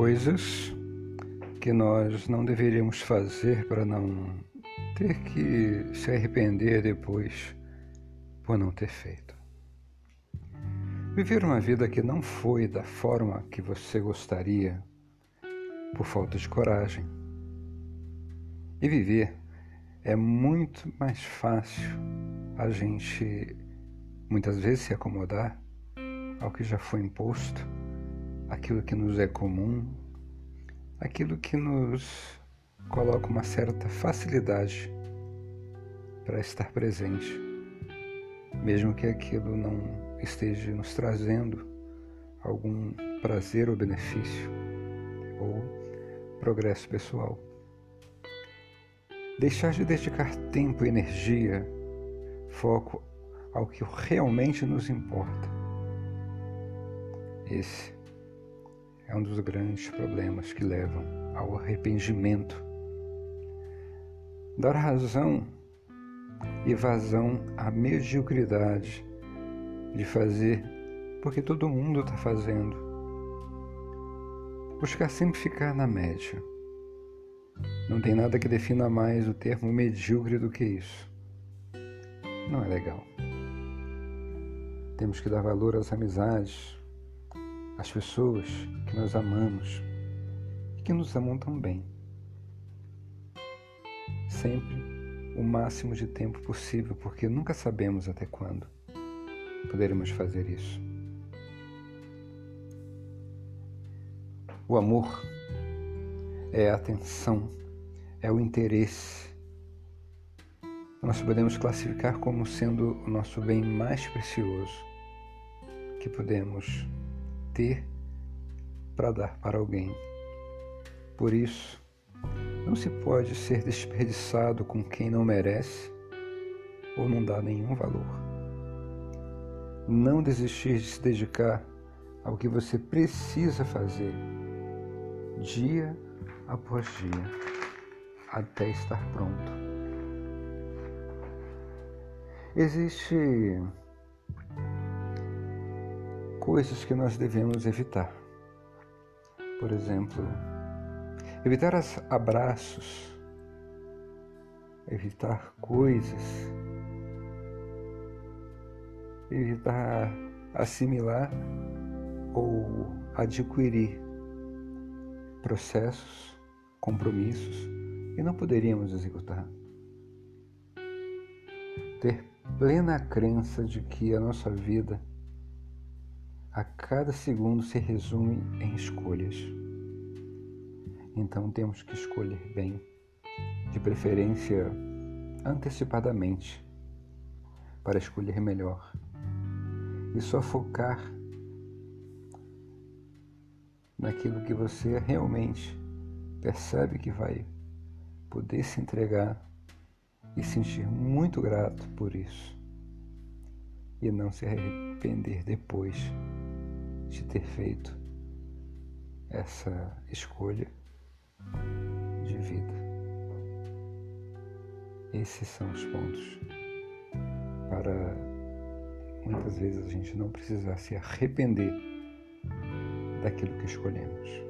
coisas que nós não deveríamos fazer para não ter que se arrepender depois por não ter feito. Viver uma vida que não foi da forma que você gostaria por falta de coragem. E viver é muito mais fácil a gente muitas vezes se acomodar ao que já foi imposto, aquilo que nos é comum, aquilo que nos coloca uma certa facilidade para estar presente, mesmo que aquilo não esteja nos trazendo algum prazer ou benefício ou progresso pessoal. Deixar de dedicar tempo energia, foco ao que realmente nos importa esse é um dos grandes problemas que levam ao arrependimento. Dar razão e vazão à mediocridade de fazer porque todo mundo está fazendo. Buscar sempre ficar na média. Não tem nada que defina mais o termo medíocre do que isso. Não é legal. Temos que dar valor às amizades, as pessoas que nós amamos e que nos amam também. Sempre o máximo de tempo possível, porque nunca sabemos até quando poderemos fazer isso. O amor é a atenção, é o interesse. Nós podemos classificar como sendo o nosso bem mais precioso que podemos ter para dar para alguém. Por isso, não se pode ser desperdiçado com quem não merece ou não dá nenhum valor. Não desistir de se dedicar ao que você precisa fazer, dia após dia, até estar pronto. Existe coisas que nós devemos evitar. Por exemplo, evitar abraços, evitar coisas, evitar assimilar ou adquirir processos, compromissos que não poderíamos executar. Ter plena crença de que a nossa vida a cada segundo se resume em escolhas. Então temos que escolher bem, de preferência antecipadamente, para escolher melhor. E só focar naquilo que você realmente percebe que vai poder se entregar e sentir muito grato por isso. E não se arrepender depois de ter feito essa escolha de vida. Esses são os pontos para muitas vezes a gente não precisar se arrepender daquilo que escolhemos.